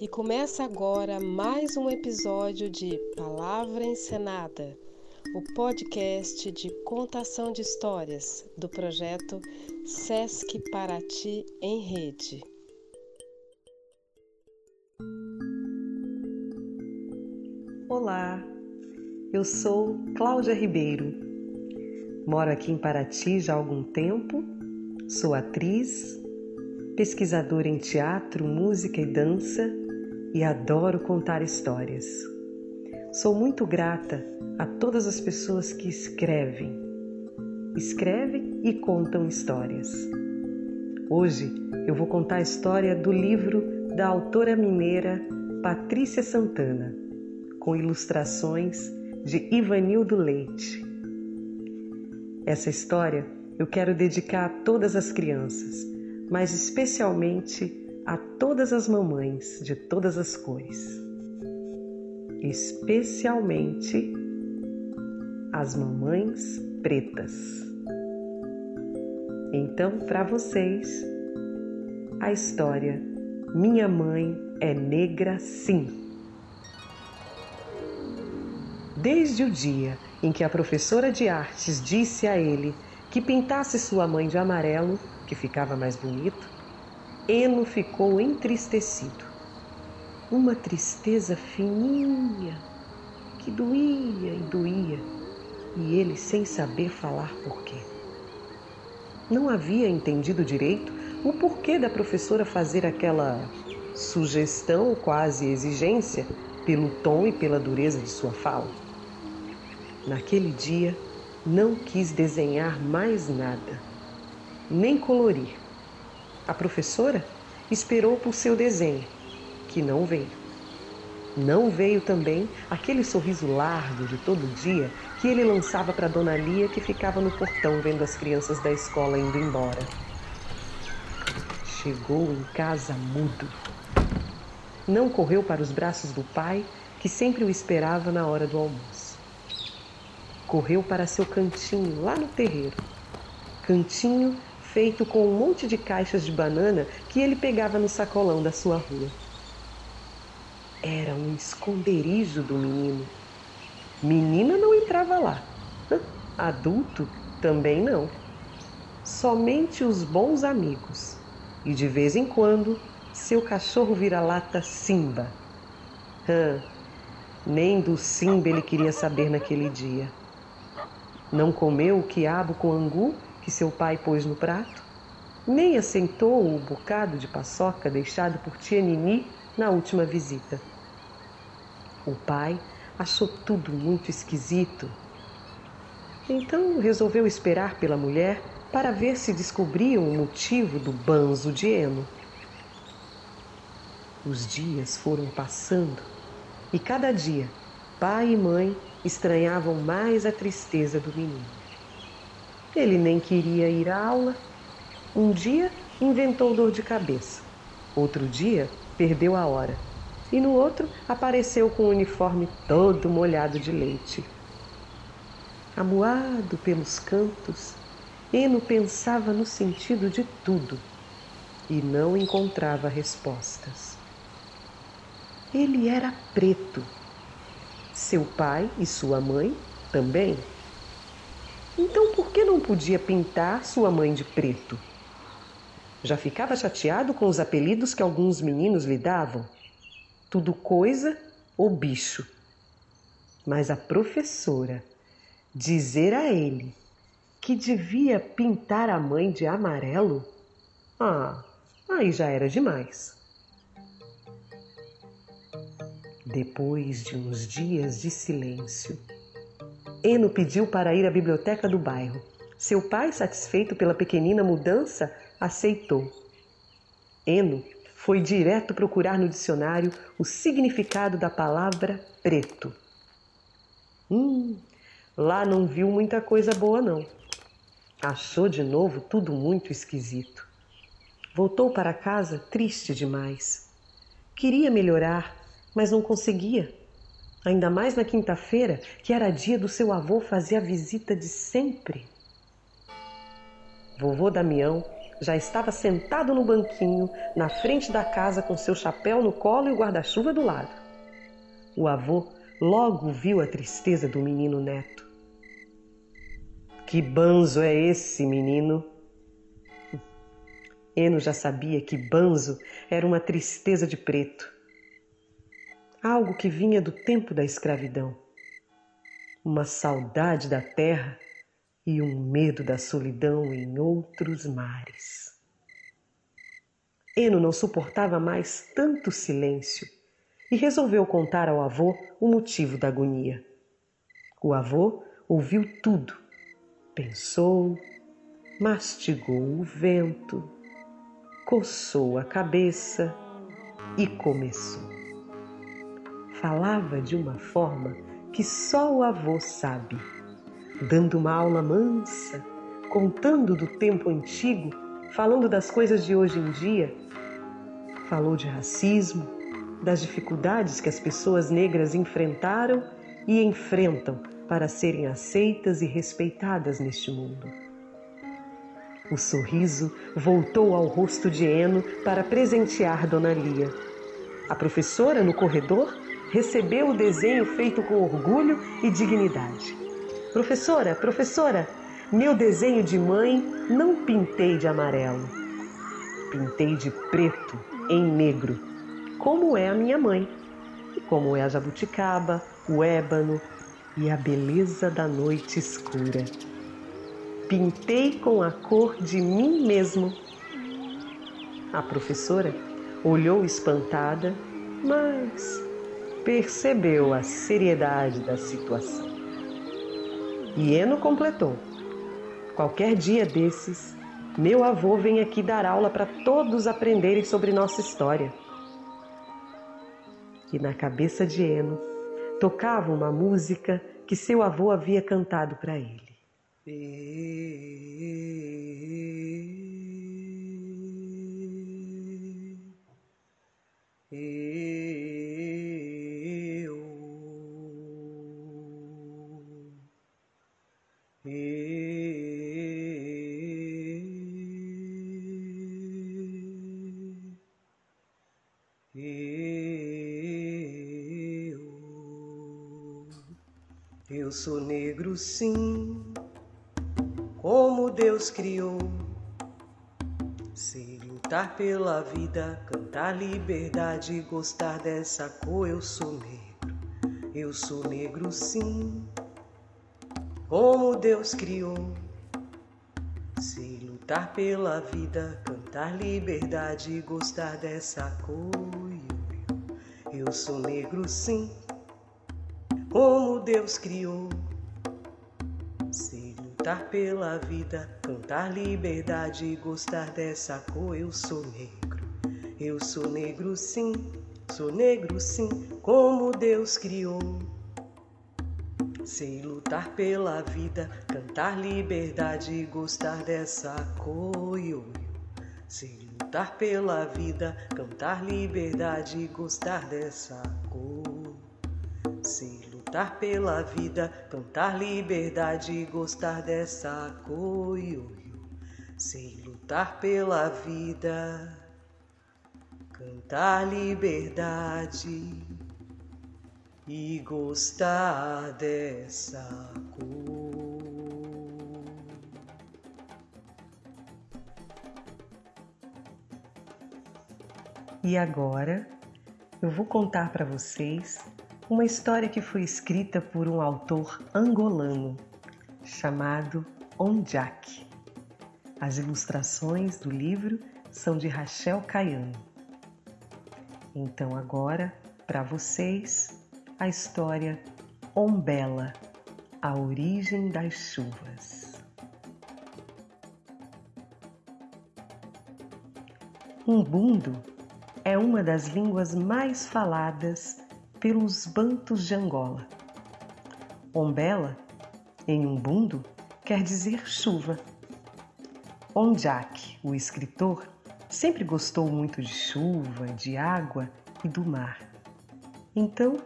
E começa agora mais um episódio de Palavra Encenada, o podcast de contação de histórias do projeto Sesc Paraty em Rede. Olá, eu sou Cláudia Ribeiro. Moro aqui em Paraty já há algum tempo, sou atriz, pesquisadora em teatro, música e dança e adoro contar histórias. Sou muito grata a todas as pessoas que escrevem, escrevem e contam histórias. Hoje eu vou contar a história do livro da autora mineira Patrícia Santana, com ilustrações de Ivanildo Leite. Essa história eu quero dedicar a todas as crianças mas especialmente a todas as mamães de todas as cores, especialmente as mamães pretas. Então, para vocês, a história Minha Mãe é Negra Sim. Desde o dia em que a professora de artes disse a ele que pintasse sua mãe de amarelo, que ficava mais bonito, Eno ficou entristecido. Uma tristeza fininha que doía e doía, e ele sem saber falar porquê. Não havia entendido direito o porquê da professora fazer aquela sugestão, quase exigência, pelo tom e pela dureza de sua fala. Naquele dia, não quis desenhar mais nada nem colorir. A professora esperou por seu desenho, que não veio. Não veio também aquele sorriso largo de todo dia que ele lançava para Dona Lia, que ficava no portão vendo as crianças da escola indo embora. Chegou em casa mudo. Não correu para os braços do pai, que sempre o esperava na hora do almoço. Correu para seu cantinho lá no terreiro. Cantinho feito com um monte de caixas de banana que ele pegava no sacolão da sua rua. Era um esconderijo do menino. Menina não entrava lá. Adulto também não. Somente os bons amigos. E de vez em quando, seu cachorro vira-lata Simba. Hã, nem do Simba ele queria saber naquele dia. Não comeu o quiabo com angu que seu pai pôs no prato, nem assentou o bocado de paçoca deixado por tia Nini na última visita. O pai achou tudo muito esquisito. Então resolveu esperar pela mulher para ver se descobriam o motivo do banzo de Eno. Os dias foram passando e cada dia pai e mãe estranhavam mais a tristeza do menino. Ele nem queria ir à aula. Um dia inventou dor de cabeça. Outro dia perdeu a hora. E no outro apareceu com o uniforme todo molhado de leite. Amuado pelos cantos, Eno pensava no sentido de tudo e não encontrava respostas. Ele era preto. Seu pai e sua mãe também. Então por que não podia pintar sua mãe de preto? Já ficava chateado com os apelidos que alguns meninos lhe davam? Tudo coisa ou bicho. Mas a professora dizer a ele que devia pintar a mãe de amarelo? Ah, aí já era demais. Depois de uns dias de silêncio, Eno pediu para ir à biblioteca do bairro. Seu pai, satisfeito pela pequenina mudança, aceitou. Eno foi direto procurar no dicionário o significado da palavra preto. Hum, lá não viu muita coisa boa, não. Achou de novo tudo muito esquisito. Voltou para casa triste demais. Queria melhorar, mas não conseguia ainda mais na quinta-feira, que era dia do seu avô fazer a visita de sempre. Vovô Damião já estava sentado no banquinho, na frente da casa, com seu chapéu no colo e o guarda-chuva do lado. O avô logo viu a tristeza do menino neto. Que banzo é esse, menino? Eno já sabia que banzo era uma tristeza de preto, algo que vinha do tempo da escravidão, uma saudade da terra e um medo da solidão em outros mares. Eno não suportava mais tanto silêncio e resolveu contar ao avô o motivo da agonia. O avô ouviu tudo, pensou, mastigou o vento, coçou a cabeça e começou. Falava de uma forma que só o avô sabe dando uma aula mansa, contando do tempo antigo, falando das coisas de hoje em dia. Falou de racismo, das dificuldades que as pessoas negras enfrentaram e enfrentam para serem aceitas e respeitadas neste mundo. O sorriso voltou ao rosto de Eno para presentear Dona Lia. A professora, no corredor, recebeu o desenho feito com orgulho e dignidade. Professora, professora, meu desenho de mãe não pintei de amarelo. Pintei de preto em negro, como é a minha mãe, e como é a jabuticaba, o ébano e a beleza da noite escura. Pintei com a cor de mim mesmo. A professora olhou espantada, mas percebeu a seriedade da situação. E Eno completou: Qualquer dia desses, meu avô vem aqui dar aula para todos aprenderem sobre nossa história. E na cabeça de Eno tocava uma música que seu avô havia cantado para ele. Eu sou negro, sim, como Deus criou. Sei lutar pela vida, cantar liberdade, gostar dessa cor. Eu sou negro, eu sou negro, sim, como Deus criou. Sei lutar pela vida, cantar liberdade, gostar dessa cor. Eu sou negro, sim como Deus criou. Se lutar pela vida, cantar liberdade e gostar dessa cor, eu sou negro. Eu sou negro sim, sou negro sim, como Deus criou. Sei lutar pela vida, cantar liberdade e gostar dessa cor. Sei lutar pela vida, cantar liberdade e gostar dessa cor. Sei lutar pela vida, cantar liberdade e gostar dessa cor. Sei lutar pela vida, cantar liberdade e gostar dessa cor. E agora eu vou contar para vocês uma história que foi escrita por um autor angolano chamado Onjak. As ilustrações do livro são de Rachel Caiano. Então agora, para vocês, a história Ombela, a origem das chuvas. Umbundo é uma das línguas mais faladas pelos bantos de Angola. Ombela, em umbundo, quer dizer chuva. Onjak, o escritor, sempre gostou muito de chuva, de água e do mar. Então,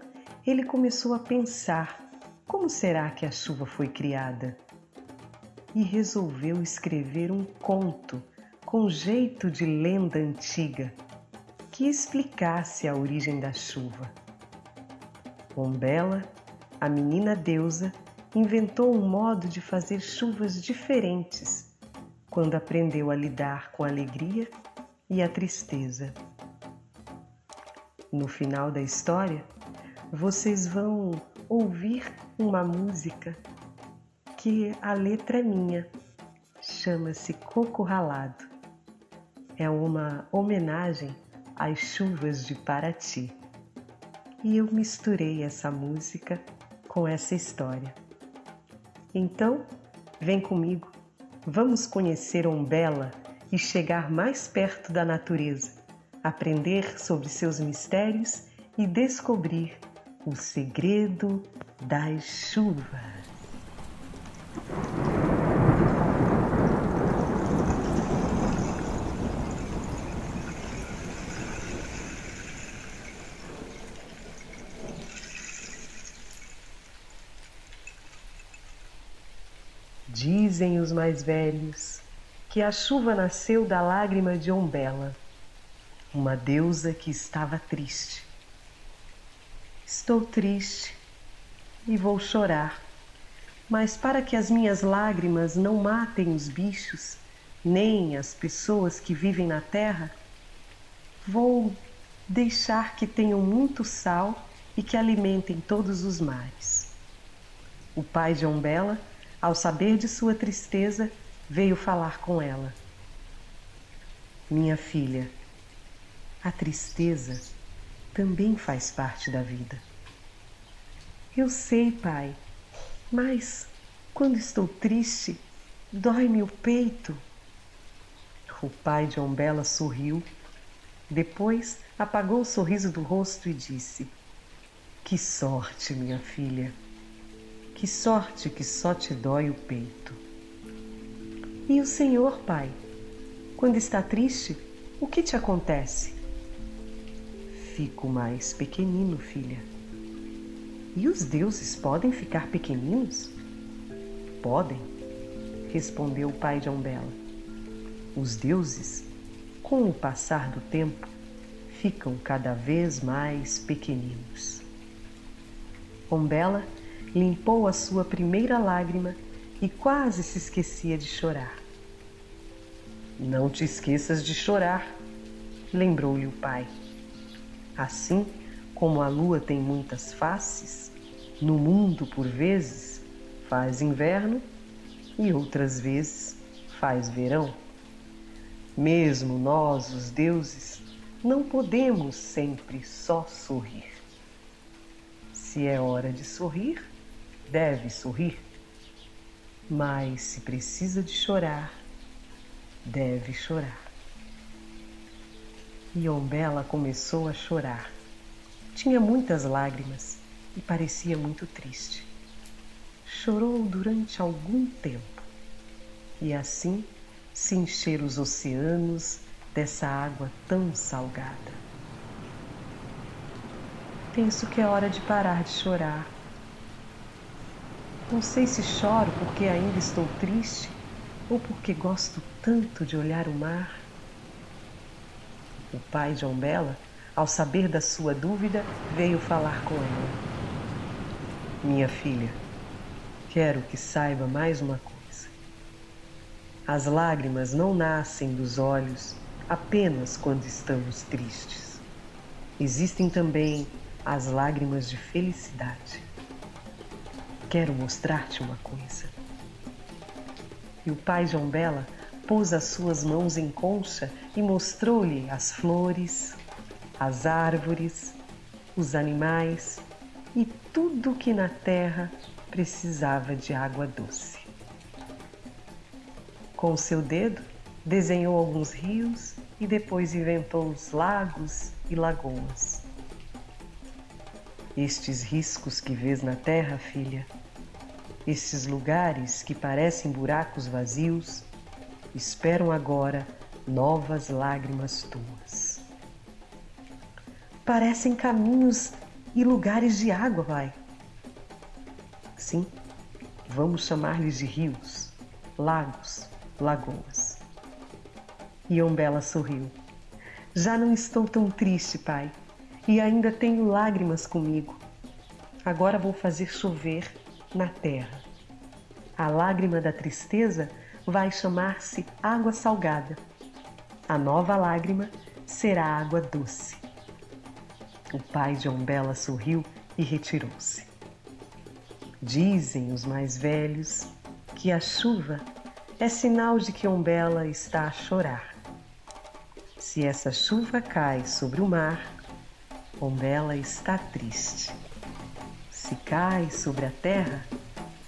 ele começou a pensar como será que a chuva foi criada? E resolveu escrever um conto com jeito de lenda antiga que explicasse a origem da chuva. Ombela, a menina deusa, inventou um modo de fazer chuvas diferentes quando aprendeu a lidar com a alegria e a tristeza. No final da história, vocês vão ouvir uma música que a letra é minha, chama-se Coco Ralado. É uma homenagem às chuvas de Paraty. E eu misturei essa música com essa história. Então, vem comigo, vamos conhecer Umbela e chegar mais perto da natureza, aprender sobre seus mistérios e descobrir o segredo das chuvas. Dizem os mais velhos que a chuva nasceu da lágrima de Ombela, uma deusa que estava triste. Estou triste e vou chorar, mas para que as minhas lágrimas não matem os bichos, nem as pessoas que vivem na terra, vou deixar que tenham muito sal e que alimentem todos os mares. O pai de Ombela ao saber de sua tristeza, veio falar com ela. Minha filha, a tristeza também faz parte da vida. Eu sei, pai, mas quando estou triste, dói-me o peito. O pai de Ombela sorriu, depois apagou o sorriso do rosto e disse: Que sorte, minha filha! Que sorte que só te dói o peito. E o Senhor, Pai, quando está triste, o que te acontece? Fico mais pequenino, filha. E os deuses podem ficar pequeninos? Podem, respondeu o pai de Umbela. Os deuses, com o passar do tempo, ficam cada vez mais pequeninos. Umbela limpou a sua primeira lágrima e quase se esquecia de chorar. Não te esqueças de chorar, lembrou-lhe o pai. Assim como a lua tem muitas faces, no mundo por vezes faz inverno e outras vezes faz verão. Mesmo nós, os deuses, não podemos sempre só sorrir. Se é hora de sorrir, deve sorrir, mas se precisa de chorar, deve chorar. E Ombela começou a chorar. Tinha muitas lágrimas e parecia muito triste. Chorou durante algum tempo e assim se encheram os oceanos dessa água tão salgada. Penso que é hora de parar de chorar não sei se choro porque ainda estou triste ou porque gosto tanto de olhar o mar. O pai de Ombela, ao saber da sua dúvida, veio falar com ela. Minha filha, quero que saiba mais uma coisa. As lágrimas não nascem dos olhos apenas quando estamos tristes. Existem também as lágrimas de felicidade quero mostrar-te uma coisa. E o pai João Bela pôs as suas mãos em concha e mostrou-lhe as flores, as árvores, os animais e tudo que na terra precisava de água doce. Com o seu dedo, desenhou alguns rios e depois inventou os lagos e lagoas. Estes riscos que vês na terra, filha, esses lugares que parecem buracos vazios esperam agora novas lágrimas tuas. Parecem caminhos e lugares de água, vai. Sim, vamos chamar-lhes de rios, lagos, lagoas. E Ombela sorriu. Já não estou tão triste, pai, e ainda tenho lágrimas comigo. Agora vou fazer chover na terra. A lágrima da tristeza vai chamar-se água salgada. A nova lágrima será água doce. O pai de Ombela sorriu e retirou-se. Dizem os mais velhos que a chuva é sinal de que Ombela está a chorar. Se essa chuva cai sobre o mar, Ombela está triste. Se cai sobre a terra,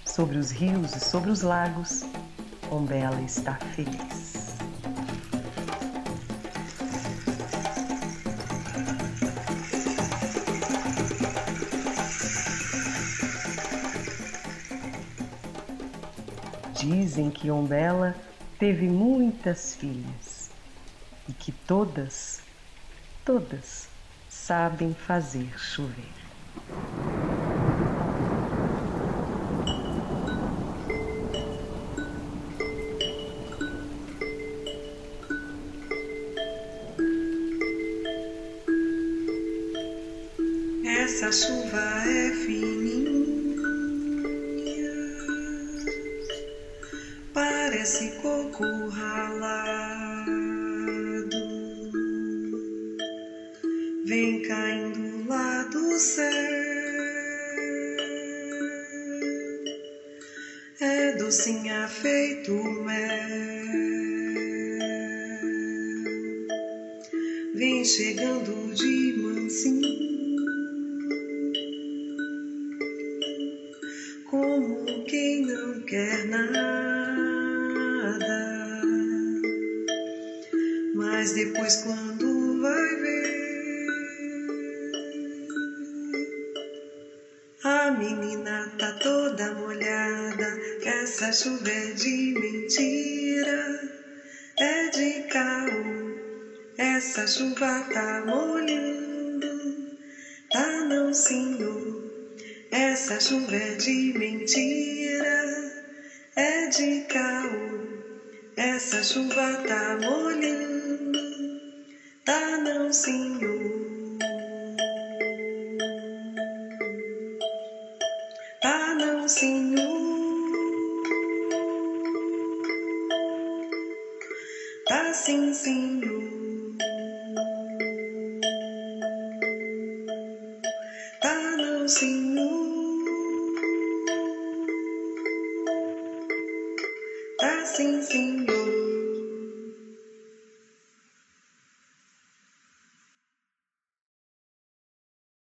sobre os rios e sobre os lagos, Ombela está feliz. Dizem que Ombela teve muitas filhas e que todas, todas sabem fazer chover. Parece coco ralado. Vem caindo lá do céu, é docinha feito Mas depois, quando vai ver, a menina tá toda molhada. Essa chuva é de mentira, é de caô. Essa chuva tá molhando, tá não, senhor. Essa chuva é de mentira, é de caô. Essa chuva tá molhando, tá não, senhor.